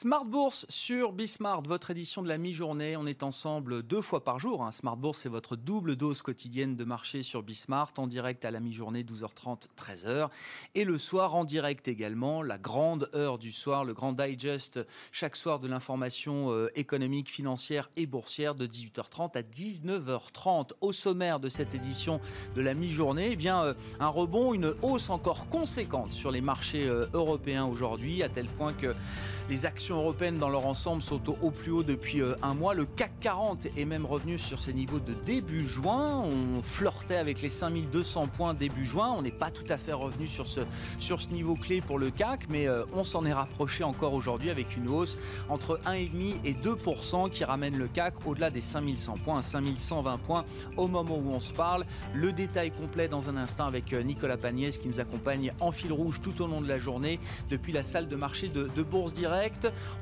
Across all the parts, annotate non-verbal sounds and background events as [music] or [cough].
Smart Bourse sur Bismart, votre édition de la mi-journée. On est ensemble deux fois par jour. Hein. Smart Bourse, c'est votre double dose quotidienne de marché sur Bismart, en direct à la mi-journée, 12h30, 13h. Et le soir, en direct également, la grande heure du soir, le grand digest chaque soir de l'information euh, économique, financière et boursière de 18h30 à 19h30. Au sommaire de cette édition de la mi-journée, eh bien, euh, un rebond, une hausse encore conséquente sur les marchés euh, européens aujourd'hui, à tel point que les actions européennes dans leur ensemble sont au, plus haut depuis euh, un mois. Le CAC 40 est même revenu sur ses niveaux de début juin. On flirtait avec les 5200 points début juin. On n'est pas tout à fait revenu sur ce, sur ce niveau clé pour le CAC, mais euh, on s'en est rapproché encore aujourd'hui avec une hausse entre 1,5 et 2% qui ramène le CAC au-delà des 5100 points, à 5120 points au moment où on se parle. Le détail complet dans un instant avec euh, Nicolas Pagnès qui nous accompagne en fil rouge tout au long de la journée depuis la salle de marché de, de Bourse Direct.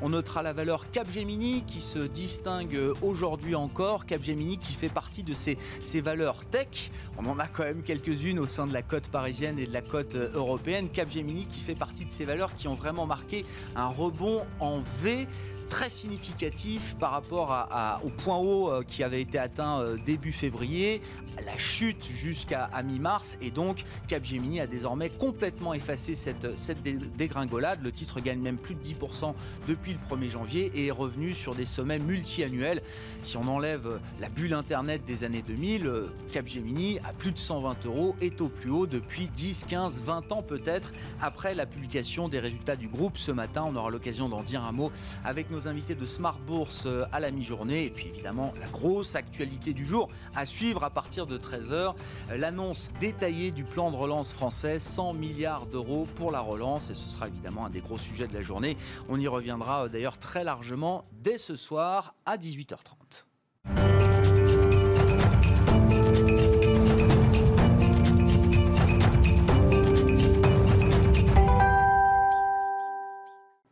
On notera la valeur Capgemini qui se distingue aujourd'hui encore. Capgemini qui fait partie de ces, valeurs tech. On en a quand même quelques-unes au sein de la cote parisienne et de la cote européenne. Capgemini qui fait partie de ces valeurs qui ont vraiment marqué un rebond en V très significatif par rapport au point haut euh, qui avait été atteint euh, début février, la chute jusqu'à mi-mars et donc Capgemini a désormais complètement effacé cette, cette dégringolade. Le titre gagne même plus de 10% depuis le 1er janvier et est revenu sur des sommets multi-annuels. Si on enlève la bulle Internet des années 2000, euh, Capgemini à plus de 120 euros est au plus haut depuis 10, 15, 20 ans peut-être après la publication des résultats du groupe ce matin. On aura l'occasion d'en dire un mot avec nos invités de Smart Bourse euh, à la mi-journée et puis évidemment la grosse actualité du jour à suivre à partir de 13h. L'annonce détaillée du plan de relance français, 100 milliards d'euros pour la relance, et ce sera évidemment un des gros sujets de la journée. On y reviendra euh, d'ailleurs très largement dès ce soir à 18h30.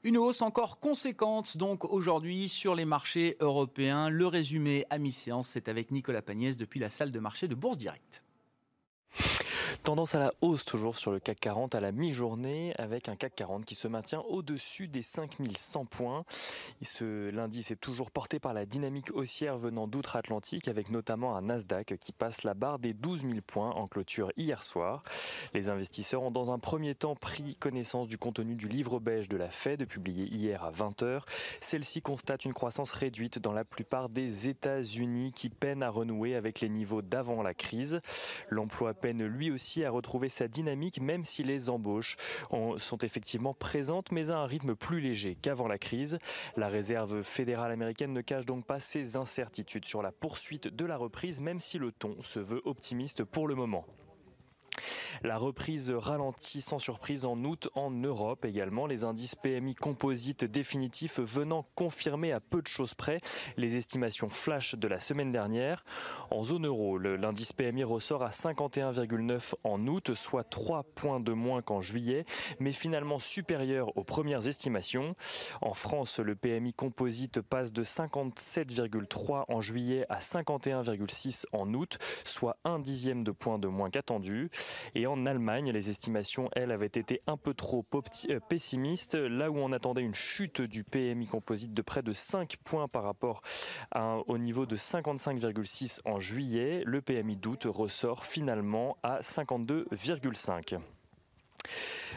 Une hausse encore conséquente donc aujourd'hui sur les marchés européens. Le résumé à mi-séance, c'est avec Nicolas Pagnès depuis la salle de marché de Bourse Directe. Tendance à la hausse toujours sur le CAC 40 à la mi-journée avec un CAC 40 qui se maintient au-dessus des 5100 points. ce l'indice est toujours porté par la dynamique haussière venant d'outre-Atlantique avec notamment un Nasdaq qui passe la barre des 12 000 points en clôture hier soir. Les investisseurs ont dans un premier temps pris connaissance du contenu du livre beige de la Fed publié hier à 20h. Celle-ci constate une croissance réduite dans la plupart des États-Unis qui peinent à renouer avec les niveaux d'avant la crise. L'emploi peine lui aussi à retrouver sa dynamique, même si les embauches sont effectivement présentes, mais à un rythme plus léger qu'avant la crise. La réserve fédérale américaine ne cache donc pas ses incertitudes sur la poursuite de la reprise, même si le ton se veut optimiste pour le moment. La reprise ralentit sans surprise en août en Europe également. Les indices PMI composites définitifs venant confirmer à peu de choses près les estimations flash de la semaine dernière. En zone euro, l'indice PMI ressort à 51,9 en août, soit 3 points de moins qu'en juillet, mais finalement supérieur aux premières estimations. En France, le PMI composite passe de 57,3 en juillet à 51,6 en août, soit un dixième de point de moins qu'attendu. Et en Allemagne, les estimations, elles, avaient été un peu trop euh, pessimistes. Là où on attendait une chute du PMI composite de près de 5 points par rapport au niveau de 55,6 en juillet, le PMI d'août ressort finalement à 52,5.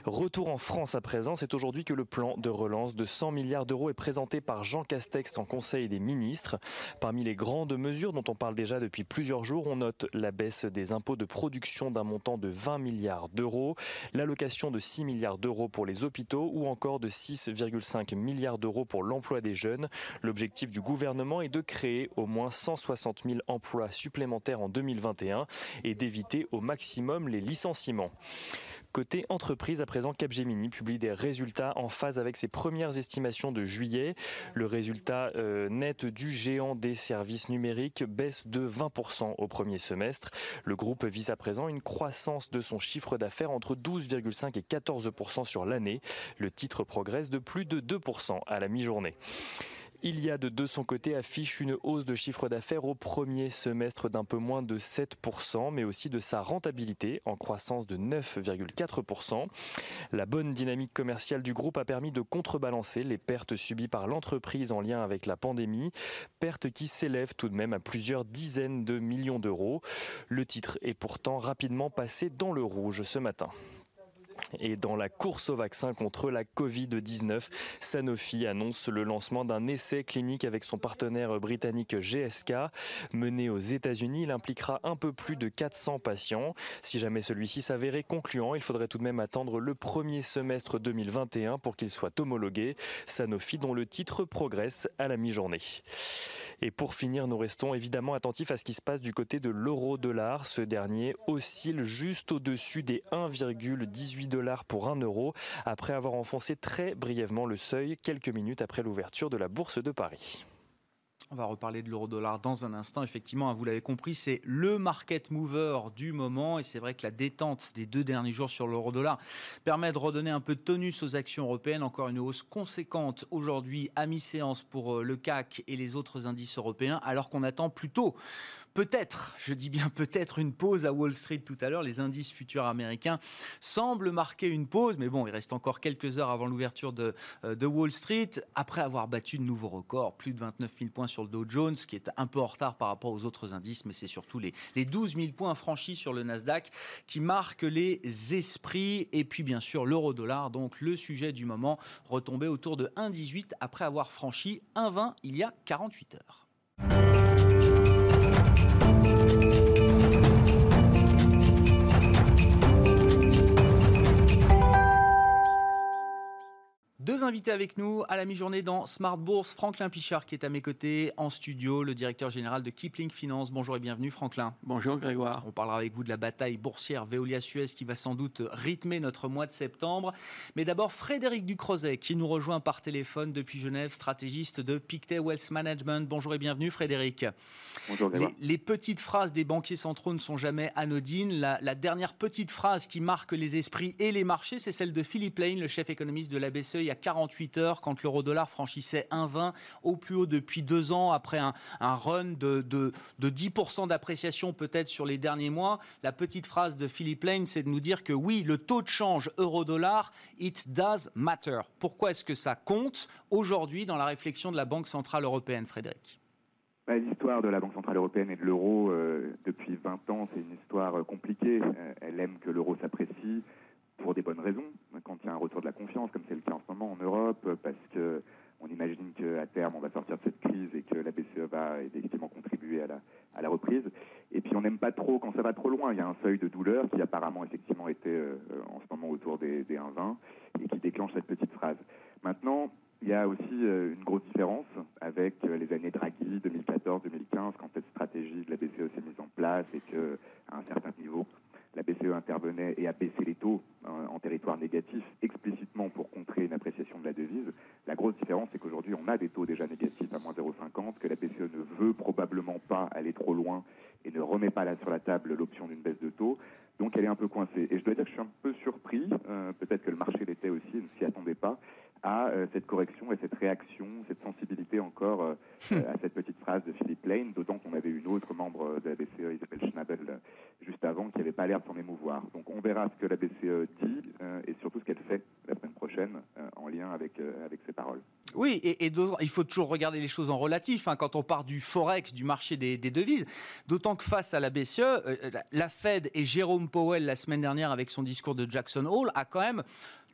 Retour en France à présent, c'est aujourd'hui que le plan de relance de 100 milliards d'euros est présenté par Jean Castex en Conseil des ministres. Parmi les grandes mesures dont on parle déjà depuis plusieurs jours, on note la baisse des impôts de production d'un montant de 20 milliards d'euros, l'allocation de 6 milliards d'euros pour les hôpitaux ou encore de 6,5 milliards d'euros pour l'emploi des jeunes. L'objectif du gouvernement est de créer au moins 160 000 emplois supplémentaires en 2021 et d'éviter au maximum les licenciements. Côté entreprise, à présent, Capgemini publie des résultats en phase avec ses premières estimations de juillet. Le résultat euh, net du géant des services numériques baisse de 20% au premier semestre. Le groupe vise à présent une croissance de son chiffre d'affaires entre 12,5 et 14% sur l'année. Le titre progresse de plus de 2% à la mi-journée. Iliad de son côté affiche une hausse de chiffre d'affaires au premier semestre d'un peu moins de 7%, mais aussi de sa rentabilité en croissance de 9,4%. La bonne dynamique commerciale du groupe a permis de contrebalancer les pertes subies par l'entreprise en lien avec la pandémie, pertes qui s'élèvent tout de même à plusieurs dizaines de millions d'euros. Le titre est pourtant rapidement passé dans le rouge ce matin. Et dans la course au vaccin contre la Covid-19, Sanofi annonce le lancement d'un essai clinique avec son partenaire britannique GSK. Mené aux États-Unis, il impliquera un peu plus de 400 patients. Si jamais celui-ci s'avérait concluant, il faudrait tout de même attendre le premier semestre 2021 pour qu'il soit homologué. Sanofi dont le titre progresse à la mi-journée. Et pour finir, nous restons évidemment attentifs à ce qui se passe du côté de l'euro-dollar. Ce dernier oscille juste au-dessus des 1,18 pour 1 euro après avoir enfoncé très brièvement le seuil quelques minutes après l'ouverture de la bourse de Paris. On va reparler de l'euro-dollar dans un instant. Effectivement, hein, vous l'avez compris, c'est le market mover du moment. Et c'est vrai que la détente des deux derniers jours sur l'euro-dollar permet de redonner un peu de tonus aux actions européennes. Encore une hausse conséquente aujourd'hui à mi-séance pour euh, le CAC et les autres indices européens, alors qu'on attend plutôt peut-être, je dis bien peut-être, une pause à Wall Street tout à l'heure. Les indices futurs américains semblent marquer une pause, mais bon, il reste encore quelques heures avant l'ouverture de, euh, Wall Street. Après avoir battu de nouveaux records, plus de 29 000 points sur le Dow Jones, qui est un peu en retard par rapport aux autres indices, mais c'est surtout les, les 12 000 points franchis sur le Nasdaq qui marquent les esprits. Et puis bien sûr l'euro-dollar, donc le sujet du moment, retombé autour de 1,18 après avoir franchi 1,20 il y a 48 heures. Invités avec nous à la mi-journée dans Smart Bourse. Franklin Pichard qui est à mes côtés en studio, le directeur général de Kipling Finance. Bonjour et bienvenue Franklin. Bonjour Grégoire. On parlera avec vous de la bataille boursière Veolia-Suez qui va sans doute rythmer notre mois de septembre. Mais d'abord Frédéric Ducrozet qui nous rejoint par téléphone depuis Genève, stratégiste de Pictet Wealth Management. Bonjour et bienvenue Frédéric. Bonjour les, les, petites phrases des banquiers centraux ne sont jamais anodines. La, la, dernière petite phrase qui marque les esprits et les marchés, c'est celle de Philippe Lane, le chef économiste de la BCE, il y a 48 heures quand l'euro-dollar franchissait 1,20 au plus haut depuis deux ans après un, un run de, de, de 10% d'appréciation peut-être sur les derniers mois. La petite phrase de Philippe Lane, c'est de nous dire que oui, le taux de change euro-dollar, it does matter. Pourquoi est-ce que ça compte aujourd'hui dans la réflexion de la Banque Centrale Européenne, Frédéric? L'histoire de la Banque Centrale Européenne et de l'euro euh, depuis 20 ans, c'est une histoire euh, compliquée. Euh, elle aime que l'euro s'apprécie pour des bonnes raisons. Quand il y a un retour de la confiance, comme c'est le cas en ce moment en Europe, parce que on imagine qu'à terme on va sortir de cette crise et que la BCE va effectivement contribuer à la, reprise. Et puis on n'aime pas trop quand ça va trop loin. Il y a un seuil de douleur qui apparemment effectivement était euh, en ce moment autour des, des 1,20 et qui déclenche cette petite phrase. Maintenant, il y a aussi euh, une grosse différence avec euh, les années Draghi 2014-2015 quand cette stratégie de la BCE s'est mise en place et que à un certain niveau la BCE intervenait et a baissé les taux euh, en territoire négatif explicitement pour contrer une appréciation de la devise. La grosse différence, c'est qu'aujourd'hui, on a des taux déjà négatifs à moins 0,50, que la BCE ne veut probablement pas aller trop loin et ne remet pas là sur la table l'option d'une baisse de taux. Donc elle est un peu coincée. Et je dois dire que je suis un peu surpris, euh, peut-être que le marché l'était aussi, ne s'y attendait pas, à euh, cette correction et cette réaction, cette sensibilité encore [laughs] euh, à cette petite phrase de Philippe Lane, d'autant qu'on avait une autre membre de la BCE, Isabelle Schnabel, euh, juste avant, qui n'avait pas l'air de s'en émouvoir. Donc on verra ce que la BCE dit euh, et surtout ce qu'elle fait la semaine prochaine euh, en lien avec, avec ses paroles. Oui, et, et il faut toujours regarder les choses en relatif hein, quand on part du forex, du marché des, des devises. D'autant que face à la BCE, la Fed et Jérôme Powell la semaine dernière avec son discours de Jackson Hole a quand même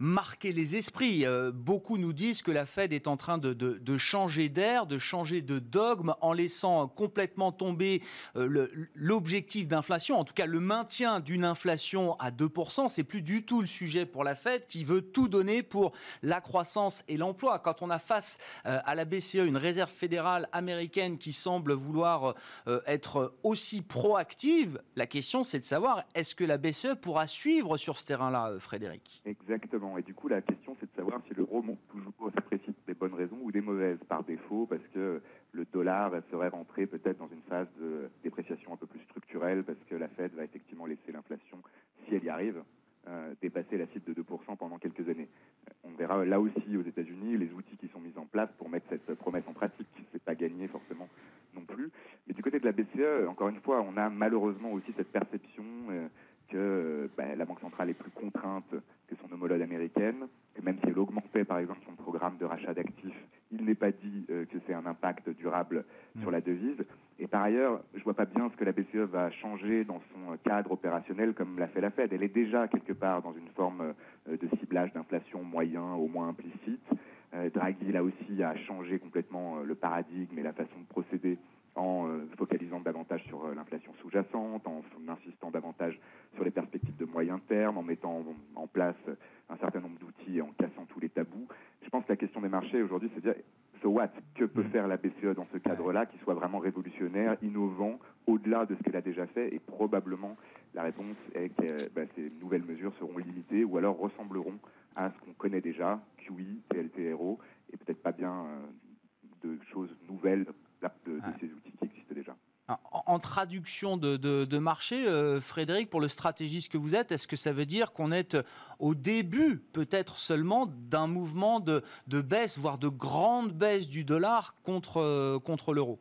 marqué les esprits. Euh, beaucoup nous disent que la Fed est en train de, changer d'air, de changer de dogme en laissant complètement tomber euh, l'objectif d'inflation, en tout cas le maintien d'une inflation à 2%. C'est plus du tout le sujet pour la Fed qui veut tout donner pour la croissance et l'emploi. Quand on a face euh, à la BCE une réserve fédérale américaine qui semble vouloir être aussi proactive, la question c'est de savoir est-ce que la BCE pourra suivre sur ce terrain-là, Frédéric? Exactement. Et du coup, la question, c'est de savoir si l'euro monte toujours s'apprécie des bonnes raisons ou des mauvaises par défaut, parce que le dollar serait rentré peut-être dans une phase de dépréciation un peu plus structurelle, parce que la Fed va effectivement laisser l'inflation, si elle y arrive, euh, dépasser la cible de 2% pendant quelques années. On verra là aussi aux États-Unis les outils qui sont mis en place pour mettre cette promesse en pratique. C'est pas gagné forcément non plus. Mais du côté de la BCE, encore une fois, on a malheureusement aussi cette perception que bah, la Banque centrale est plus contrainte homologue américaine, que même si elle augmentait par exemple son programme de rachat d'actifs, il n'est pas dit que c'est un impact durable sur la devise. Et par ailleurs, je ne vois pas bien ce que la BCE va changer dans son cadre opérationnel comme l'a fait la Fed. Elle est déjà quelque part dans une forme de ciblage d'inflation moyen, au moins implicite. Draghi, là aussi, a changé complètement le paradigme et la façon de procéder en focalisant davantage sur l'inflation sous-jacente, en insistant davantage sur les perspectives de moyen terme, en mettant en place un certain nombre d'outils et en cassant tous les tabous. Je pense que la question des marchés aujourd'hui, c'est dire so what? Que peut faire la BCE dans ce cadre-là qui soit vraiment révolutionnaire, innovant, au-delà de ce qu'elle a déjà fait Et probablement, la réponse est que bah, ces nouvelles mesures seront limitées ou alors ressembleront à ce qu'on connaît déjà, QE, TLTRO, et peut-être pas bien de choses nouvelles de, de ces outils qui existent déjà. En traduction de, marché, Frédéric, pour le stratégiste que vous êtes, est-ce que ça veut dire qu'on est au début, peut-être seulement, d'un mouvement de, baisse, voire de grande baisse du dollar contre, contre l'euro?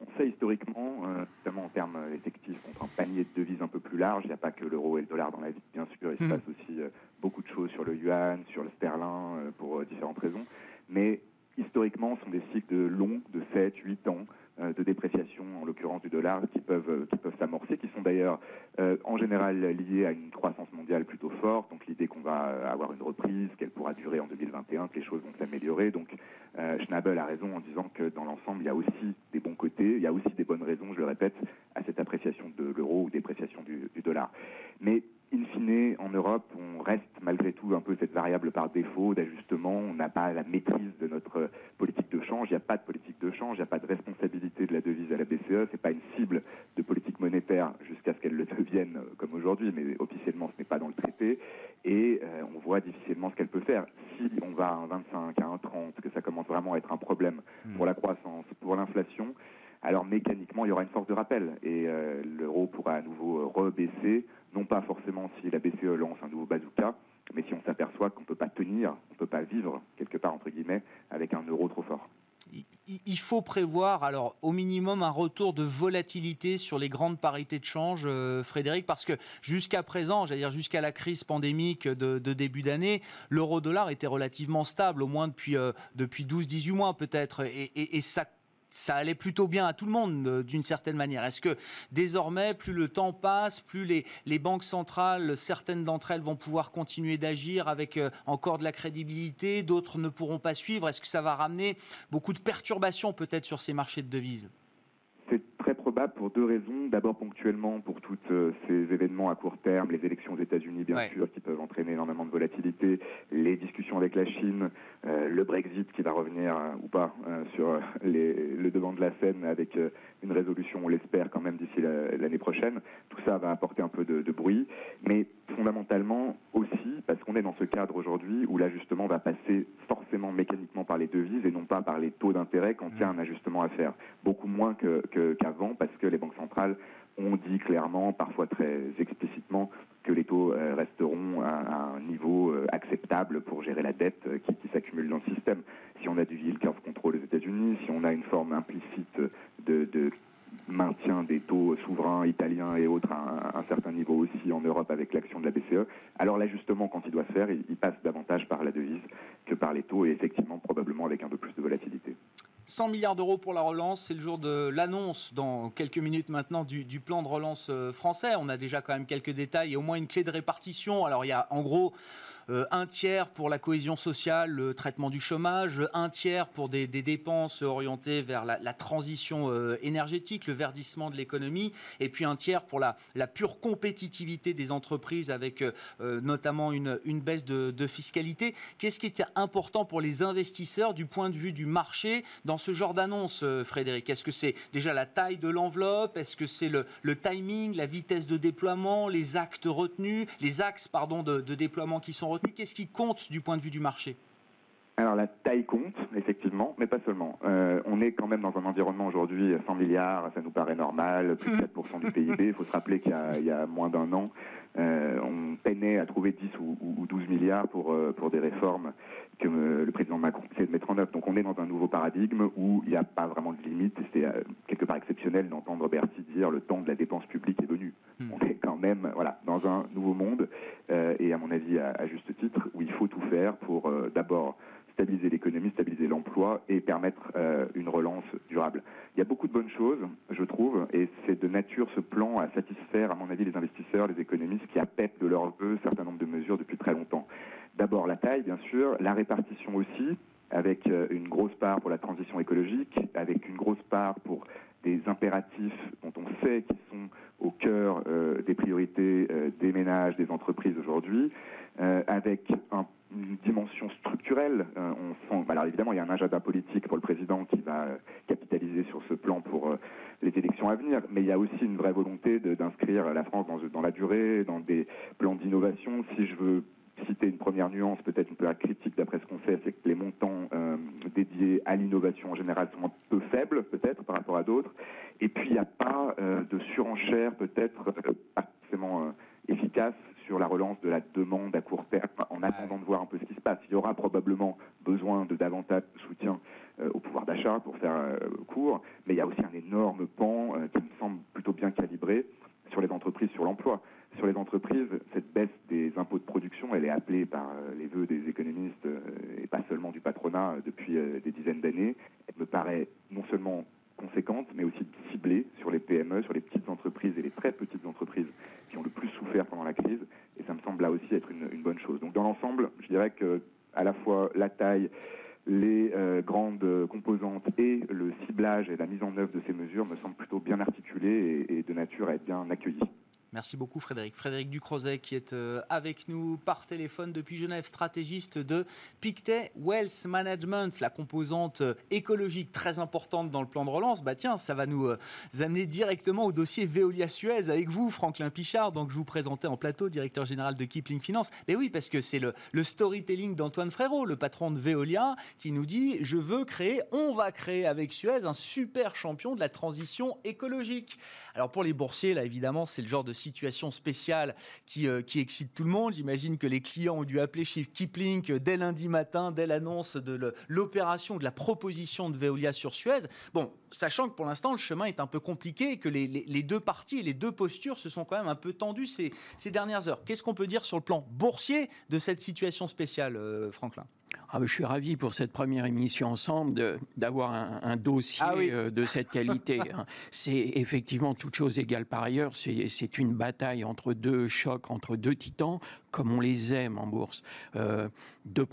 On sait historiquement, notamment en termes effectifs, contre un panier de devises un peu plus large, il n'y a pas que l'euro et le dollar dans la vie, bien sûr, il se passe aussi beaucoup de choses sur le yuan, sur le sterling, pour différentes raisons, mais historiquement, ce sont des cycles longs, de 7, 8 ans, de dépréciation, en l'occurrence du dollar, qui peuvent, qui peuvent s'amorcer, qui sont d'ailleurs en général liés à une croissance mondiale plutôt forte. Donc l'idée qu'on va avoir une reprise, qu'elle pourra durer en 2021, que les choses vont s'améliorer. Donc Schnabel a raison en disant que dans l'ensemble, il y a aussi des bons côtés, il y a aussi des bonnes raisons, je le répète, à cette appréciation de l'euro ou dépréciation du, du dollar. Mais in fine, en Europe, on reste malgré tout un peu cette variable par défaut d'ajustement. On n'a pas la maîtrise de notre politique de change. Il n'y a pas de politique de change. Il n'y a pas de responsabilité de la devise à la BCE. Ce n'est pas une cible de politique monétaire jusqu'à ce qu'elle le devienne comme aujourd'hui, mais officiellement, ce n'est pas dans le traité. Et on voit difficilement ce qu'elle peut faire. Si on va à un 25, à un 30, que ça commence vraiment à être un problème pour la croissance, pour l'inflation, alors mécaniquement, il y aura une force de rappel et l'euro pourra à nouveau rebaisser pas forcément si la BCE lance un nouveau bazooka, mais si on s'aperçoit qu'on ne peut pas tenir, on ne peut pas vivre, quelque part, entre guillemets, avec un euro trop fort. Il faut prévoir, alors, au minimum, un retour de volatilité sur les grandes parités de change, Frédéric, parce que jusqu'à présent, j'allais dire jusqu'à la crise pandémique de, début d'année, l'euro-dollar était relativement stable, au moins depuis, depuis 12-18 mois peut-être, et, et, et ça ça allait plutôt bien à tout le monde d'une certaine manière. Est-ce que désormais, plus le temps passe, plus les, banques centrales, certaines d'entre elles vont pouvoir continuer d'agir avec encore de la crédibilité, d'autres ne pourront pas suivre? Est-ce que ça va ramener beaucoup de perturbations peut-être sur ces marchés de devises? Pour deux raisons. D'abord ponctuellement pour tous ces événements à court terme, les élections aux États-Unis bien ouais. sûr qui peuvent entraîner énormément de volatilité, les discussions avec la Chine, euh, le Brexit qui va revenir euh, ou pas euh, sur les, le devant de la scène avec une résolution, on l'espère quand même d'ici l'année prochaine. Tout ça va apporter un peu de, de bruit, mais fondamentalement aussi parce qu'on est dans ce cadre aujourd'hui où l'ajustement va passer forcément mécaniquement par les devises et non pas par les taux d'intérêt quand il y a un ajustement à faire. Beaucoup moins qu'avant que, qu parce que les banques centrales ont dit clairement, parfois très explicitement, que les taux resteront à, un niveau acceptable pour gérer la dette qui, qui s'accumule dans le système. Si on a du yield curve control aux États-Unis, si on a une forme implicite de, maintien des taux souverains italiens et autres à un, certain niveau aussi en Europe avec l'action de la BCE, alors l'ajustement, quand il doit se faire, il passe davantage par la devise que par les taux et effectivement probablement avec un peu plus de volatilité. 100 milliards d'euros pour la relance, c'est le jour de l'annonce dans quelques minutes maintenant du, du, plan de relance français. On a déjà quand même quelques détails et au moins une clé de répartition. Alors il y a en gros euh, un tiers pour la cohésion sociale, le traitement du chômage, un tiers pour des, dépenses orientées vers la, transition euh, énergétique, le verdissement de l'économie, et puis un tiers pour la, pure compétitivité des entreprises avec euh, notamment une, baisse de, fiscalité. Qu'est-ce qui est important pour les investisseurs du point de vue du marché dans ce genre d'annonce, Frédéric? Est-ce que c'est déjà la taille de l'enveloppe? Est-ce que c'est le, le, timing, la vitesse de déploiement, les actes retenus, les axes pardon, de, de déploiement qui sont retenus? Qu'est-ce qui compte du point de vue du marché? Alors la taille compte, effectivement, mais pas seulement. Euh, on est quand même dans un environnement aujourd'hui, 100 milliards, ça nous paraît normal, plus de 4% du PIB. Il faut se rappeler qu'il y, y, a moins d'un an, on peinait à trouver 10 ou, 12 milliards pour, pour des réformes que le président Macron essaie de mettre en œuvre. Donc on est dans un nouveau paradigme où il n'y a pas vraiment de limite. C'est quelque part exceptionnel d'entendre Bercy dire le temps de la dépense publique est venu. Hmm. On est quand même voilà, dans un nouveau monde et à mon avis à, juste titre où il faut tout faire pour d'abord stabiliser l'économie, stabiliser l'emploi et permettre euh, une relance durable. Il y a beaucoup de bonnes choses, je trouve, et c'est de nature ce plan à satisfaire, à mon avis, les investisseurs, les économistes qui appellent de leur vœu un certain nombre de mesures depuis très longtemps. D'abord la taille, bien sûr, la répartition aussi, avec euh, une grosse part pour la transition écologique, avec une grosse part pour des impératifs dont on sait qu'ils sont au cœur euh, des priorités des ménages, des entreprises aujourd'hui, avec un une dimension Euh, on sent, alors évidemment, il y a un agenda politique pour le président qui va euh, capitaliser sur ce plan pour euh, les élections à venir, mais il y a aussi une vraie volonté d'inscrire la France dans, la durée, dans des plans d'innovation. Si je veux citer une première nuance, peut-être un peu critique d'après ce qu'on sait, c'est que les montants dédiés à l'innovation en général sont un peu faibles, peut-être, par rapport à d'autres. Et puis, il n'y a pas de surenchère, peut-être, pas forcément efficace sur la relance de la demande à court terme en attendant de voir un peu Il y aura probablement besoin de davantage de soutien euh, au pouvoir d'achat pour faire euh, court, mais il y a aussi un énorme pan euh, qui me semble plutôt bien calibré sur les entreprises, sur l'emploi. Sur les entreprises, cette baisse des impôts de production, elle est appelée par les vœux des économistes et pas seulement du patronat depuis des dizaines d'années. Elle me paraît non seulement conséquente, mais aussi ciblée sur les PME, sur les petites entreprises et les très petites entreprises qui ont le plus souffert pendant la crise. Et ça me semble aussi être une, bonne chose. Donc dans l'ensemble, je dirais que à la fois la taille, les euh, grandes composantes et le ciblage et la mise en œuvre de ces mesures me semblent plutôt bien articulées et, et de nature à être bien accueillies. Merci beaucoup Frédéric. Frédéric Ducrozet qui est euh, avec nous par téléphone depuis Genève, stratégiste de Pictet Wealth Management, la composante euh, écologique très importante dans le plan de relance. Bah tiens, ça va nous euh, amener directement au dossier Veolia Suez avec vous, Franklin Pichard. Donc je vous présentais en plateau, directeur général de Kipling Finance. Mais oui, parce que c'est le, le storytelling d'Antoine Frérot, le patron de Veolia, qui nous dit je veux créer, on va créer avec Suez un super champion de la transition écologique. Alors pour les boursiers, là évidemment, c'est le genre de situation spéciale qui, euh, qui excite tout le monde. J'imagine que les clients ont dû appeler chez Kipling dès lundi matin, dès l'annonce de l'opération, de la proposition de Veolia sur Suez. Bon, sachant que pour l'instant, le chemin est un peu compliqué et que les, deux parties et les deux postures se sont quand même un peu tendues ces, ces dernières heures. Qu'est-ce qu'on peut dire sur le plan boursier de cette situation spéciale, euh, Franklin? Ah, je suis ravi pour cette première émission ensemble d'avoir un, dossier ah euh, de cette qualité. Hein. [laughs] c'est effectivement toute chose égale par ailleurs. C'est une bataille entre deux chocs, entre deux titans, comme on les aime en bourse. Euh, deux,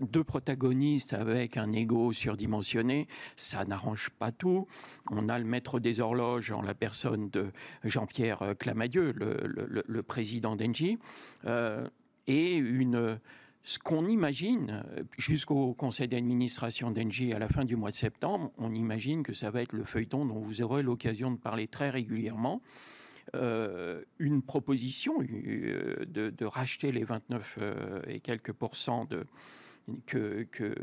deux, protagonistes avec un ego surdimensionné, ça n'arrange pas tout. On a le maître des horloges en la personne de Jean-Pierre Clamadieu, le, le, président d'Engie, euh, et une ce qu'on imagine euh, jusqu'au conseil d'administration d'Engie à la fin du mois de septembre, on imagine que ça va être le feuilleton dont vous aurez l'occasion de parler très régulièrement. Euh, une proposition euh, de, racheter les 29 et quelques pourcents de, que, que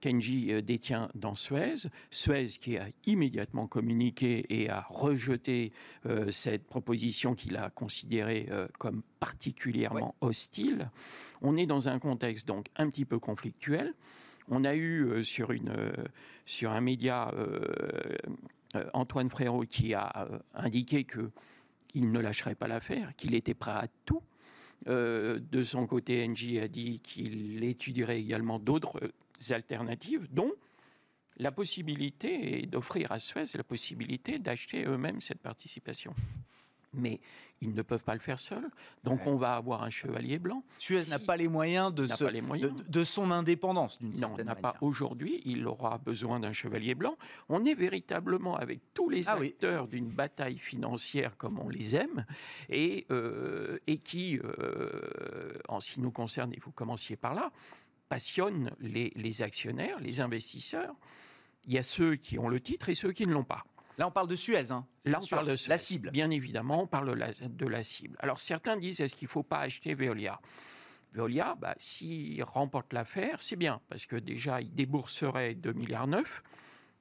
Kenji euh, détient dans Suez. Suez qui a immédiatement communiqué et a rejeté euh, cette proposition qu'il a considérée euh, comme particulièrement hostile. On est dans un contexte donc un petit peu conflictuel. On a eu sur, une, sur un média Antoine Frérot qui a indiqué qu'il ne lâcherait pas l'affaire, qu'il était prêt à tout. de son côté, Engie a dit qu'il étudierait également d'autres alternatives, dont la possibilité d'offrir à Suez la possibilité d'acheter eux-mêmes cette participation. Mais ils ne peuvent pas le faire seuls. Donc on va avoir un chevalier blanc. Suez n'a pas les moyens, de, De, son indépendance, d'une certaine manière. Non, n'a pas aujourd'hui. Il aura besoin d'un chevalier blanc. On est véritablement avec tous les ah acteurs d'une bataille financière comme on les aime et, euh, et qui, euh, en ce qui nous concerne, et vous commenciez par là, passionne les, actionnaires, les investisseurs. Il y a ceux qui ont le titre et ceux qui ne l'ont pas. Là, on parle de Suez. Hein. Là, on parle de la cible. Bien évidemment, on parle de la, cible. Alors, certains disent est-ce qu'il ne faut pas acheter Veolia? Veolia, bah, s'il remporte l'affaire, c'est bien, parce que déjà, ils débourseraient 2,9 milliards.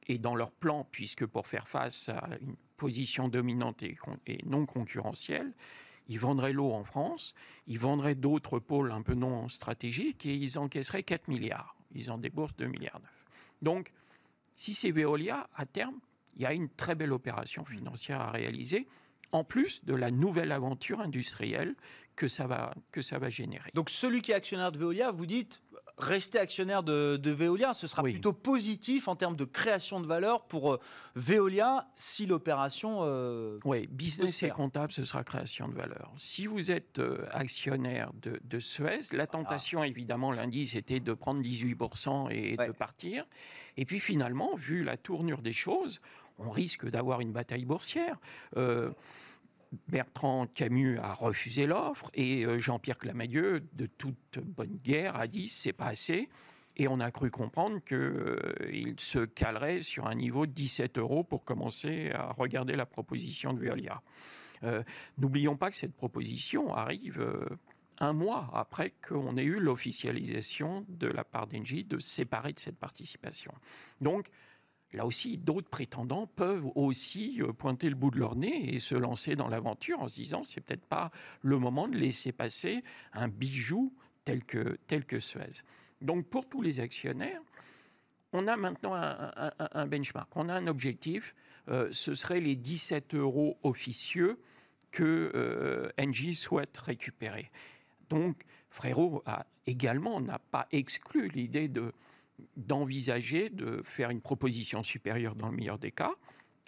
Et dans leur plan, puisque pour faire face à une position dominante et non concurrentielle, ils vendraient l'eau en France, ils vendraient d'autres pôles un peu non stratégiques et ils encaisseraient 4 milliards. Ils en déboursent 2 milliards. Donc, si c'est Veolia, à terme, il y a une très belle opération financière à réaliser, en plus de la nouvelle aventure industrielle que ça va, que ça va générer. Donc celui qui est actionnaire de Veolia, vous dites, rester actionnaire de, Veolia, ce sera plutôt positif en termes de création de valeur pour euh, Veolia si l'opération... Euh, oui, business et comptable, ce sera création de valeur. Si vous êtes euh, actionnaire de, Suez, la tentation évidemment lundi c'était de prendre 18% et de partir. Et puis finalement, vu la tournure des choses, on risque d'avoir une bataille boursière. Bertrand Camus a refusé l'offre et euh, Jean-Pierre Clamadieu, de toute bonne guerre, a dit c'est pas assez. Et on a cru comprendre qu'il euh, se calerait sur un niveau de 17 euros pour commencer à regarder la proposition de Veolia. Euh, n'oublions pas que cette proposition arrive un mois après qu'on ait eu l'officialisation de la part d'Engie de séparer de cette participation. Donc, Là aussi, d'autres prétendants peuvent aussi euh, pointer le bout de leur nez et se lancer dans l'aventure en se disant c'est peut-être pas le moment de laisser passer un bijou tel que, tel que Suez. Donc pour tous les actionnaires, on a maintenant un, benchmark, on a un objectif, euh, ce serait les 17 euros officieux que euh, Engie souhaite récupérer. Donc Frérot a également n'a pas exclu l'idée de d'envisager de faire une proposition supérieure dans le meilleur des cas.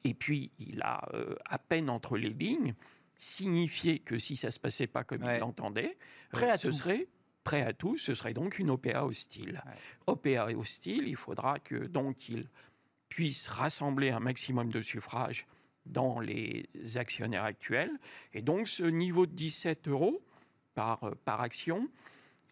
Et puis, il a euh, à peine entre les lignes signifié que si ça ne se passait pas comme il l'entendait, euh, ce serait prêt à tout. Ce serait donc une OPA hostile. OPA hostile, il faudra que donc il puisse rassembler un maximum de suffrages dans les actionnaires actuels. Et donc, ce niveau de 17 euros par, euh, par action,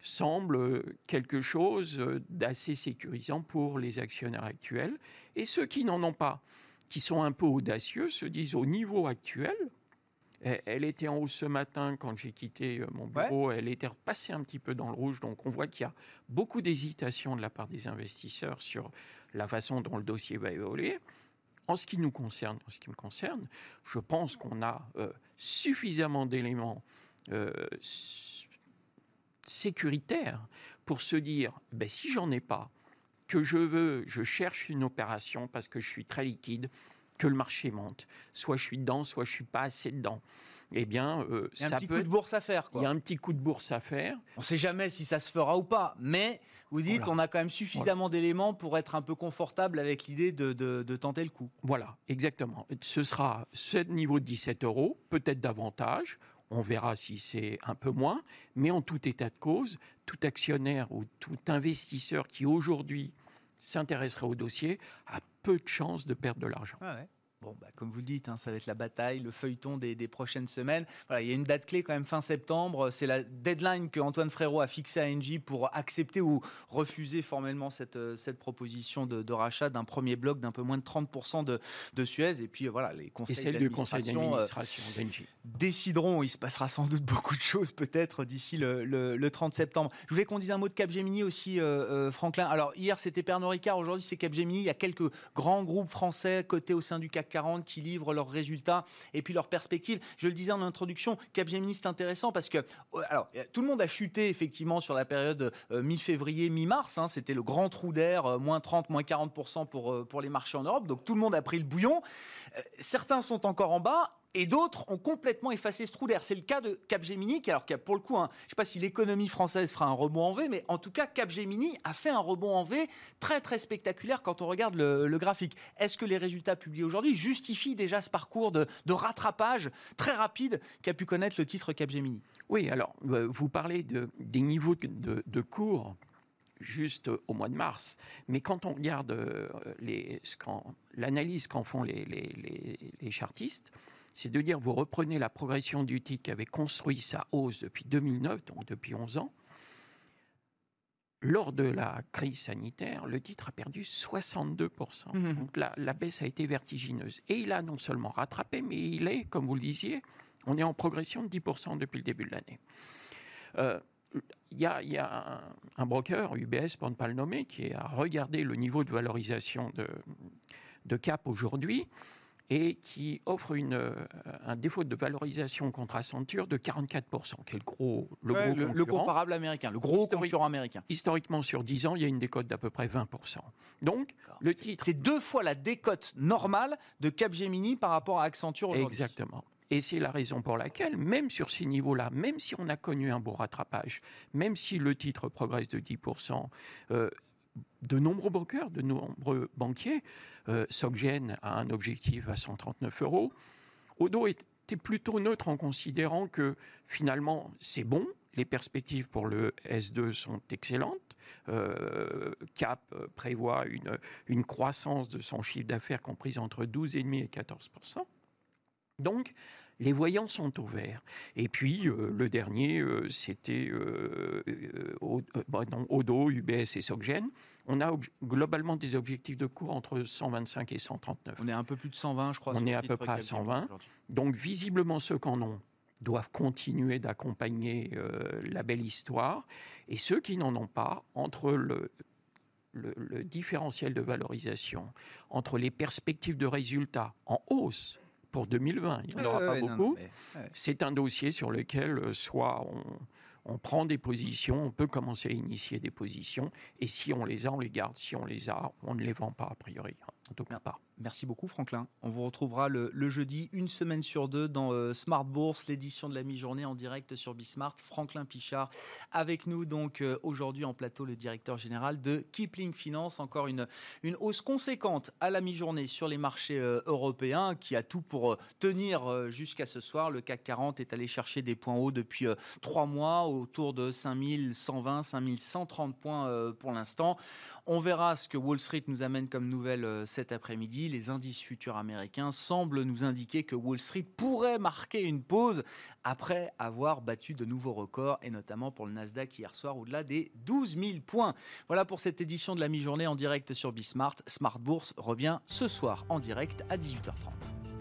semble quelque chose d'assez sécurisant pour les actionnaires actuels. Et ceux qui n'en ont pas, qui sont un peu audacieux, se disent au niveau actuel, elle était en haut ce matin quand j'ai quitté euh, mon bureau. Elle était repassée un petit peu dans le rouge. Donc on voit qu'il y a beaucoup d'hésitation de la part des investisseurs sur la façon dont le dossier va évoluer. En ce qui nous concerne, en ce qui me concerne, je pense qu'on a euh, suffisamment d'éléments euh, sécuritaire pour se dire, ben, si j'en ai pas, que je veux, je cherche une opération parce que je suis très liquide, que le marché monte. Soit je suis dedans, soit je suis pas assez dedans. Eh bien, euh, il y a un petit coup de bourse à faire. Il y a un petit coup de bourse à faire. On ne sait jamais si ça se fera ou pas, mais vous dites on a quand même suffisamment d'éléments pour être un peu confortable avec l'idée de, de, tenter le coup. Voilà, exactement. Ce sera ce niveau de 17 euros, peut-être davantage. On verra si c'est un peu moins, mais en tout état de cause, tout actionnaire ou tout investisseur qui aujourd'hui s'intéresserait au dossier a peu de chances de perdre de l'argent. Ah Bon, bah, comme vous le dites, hein, ça va être la bataille, le feuilleton des, prochaines semaines. Voilà, il y a une date clé quand même fin septembre. C'est la deadline que Antoine Frérot a fixée à Engie pour accepter ou refuser formellement cette, euh, cette proposition de, rachat d'un premier bloc d'un peu moins de 30% de, de, Suez. Et puis voilà, les conseils d'administration euh, décideront. Il se passera sans doute beaucoup de choses peut-être d'ici le, 30 septembre. Je voulais qu'on dise un mot de Capgemini aussi, euh, Franklin. Alors hier c'était Pernod Ricard, aujourd'hui c'est Capgemini. Il y a quelques grands groupes français cotés au sein du CAC 40 qui livrent leurs résultats et puis leurs perspectives. Je le disais en introduction, Capgemini c'est intéressant parce que euh, alors tout le monde a chuté effectivement sur la période euh, mi-février, mi-mars. Hein. C'était le grand trou d'air, euh, moins 30, moins 40% pour, pour les marchés en Europe. Donc tout le monde a pris le bouillon. certains sont encore en bas et d'autres ont complètement effacé ce trou d'air. C'est le cas de Capgemini, qui, alors pour le coup, hein, je ne sais pas si l'économie française fera un rebond en V, mais en tout cas, Capgemini a fait un rebond en V très très spectaculaire quand on regarde le, graphique. Est-ce que les résultats publiés aujourd'hui justifient déjà ce parcours de, rattrapage très rapide qu'a pu connaître le titre Capgemini? Oui, alors euh, vous parlez de, des niveaux de, cours juste au mois de mars. Mais quand on regarde euh, l'analyse qu'en font les, chartistes, c'est de dire vous reprenez la progression du titre qui avait construit sa hausse depuis 2009, donc depuis 11 ans. Lors de la crise sanitaire, le titre a perdu 62%. Mmh. Donc la, la, baisse a été vertigineuse. Et il a non seulement rattrapé, mais il est, comme vous le disiez, on est en progression de 10% depuis le début de l'année. Euh, il y a, un, broker, UBS pour ne pas le nommer, qui a regardé le niveau de valorisation de, de Cap aujourd'hui et qui offre une, euh, un défaut de valorisation contre Accenture de 44%, qui est le gros, le, gros, le, comparable américain, le gros concurrent américain. Historiquement, sur 10 ans, il y a une décote d'à peu près 20%. Donc, le titre... C'est deux fois la décote normale de Capgemini par rapport à Accenture aujourd'hui. Exactement. Et c'est la raison pour laquelle, même sur ces niveaux-là, même si on a connu un beau rattrapage, même si le titre progresse de 10%, euh, de nombreux brokers, de nombreux banquiers, euh, Soggen a un objectif à 139 euros. Odo était plutôt neutre en considérant que finalement c'est bon, les perspectives pour le S2 sont excellentes. Euh, Cap prévoit une, une, croissance de son chiffre d'affaires comprise entre 12,5 et 14% donc, les voyants sont ouverts. Et puis, euh, le dernier, euh, c'était euh, Odo, UBS et Soggen. On a globalement des objectifs de cours entre 125 et 139. On est un peu plus de 120, je crois. On est à peu près à 120. Donc, visiblement, ceux qui en ont doivent continuer d'accompagner la belle histoire. Et ceux qui n'en ont pas, entre le, le, différentiel de valorisation, entre les perspectives de résultats en hausse pour 2020. Il n'y en aura pas beaucoup. C'est un dossier sur lequel euh, soit on, on, prend des positions, on peut commencer à initier des positions, et si on les a, on les garde. Si on les a, on ne les vend pas a priori. En tout cas pas. Merci beaucoup Franklin. On vous retrouvera le, jeudi, une semaine sur deux, dans euh, Smart Bourse, l'édition de la mi-journée en direct sur Bismart. Franklin Pichard avec nous donc euh, aujourd'hui en plateau, le directeur général de Kipling Finance. Encore une, une hausse conséquente à la mi-journée sur les marchés euh, européens qui a tout pour tenir jusqu'à ce soir. Le CAC 40 est allé chercher des points hauts depuis trois mois, autour de 5120, 5130 points pour l'instant. On verra ce que Wall Street nous amène comme nouvelle cet après-midi. Les indices futurs américains semblent nous indiquer que Wall Street pourrait marquer une pause après avoir battu de nouveaux records, et notamment pour le Nasdaq hier soir, au-delà des 12 000 points. Voilà pour cette édition de la mi-journée en direct sur Bismart. Smart Bourse revient ce soir en direct à 18h30.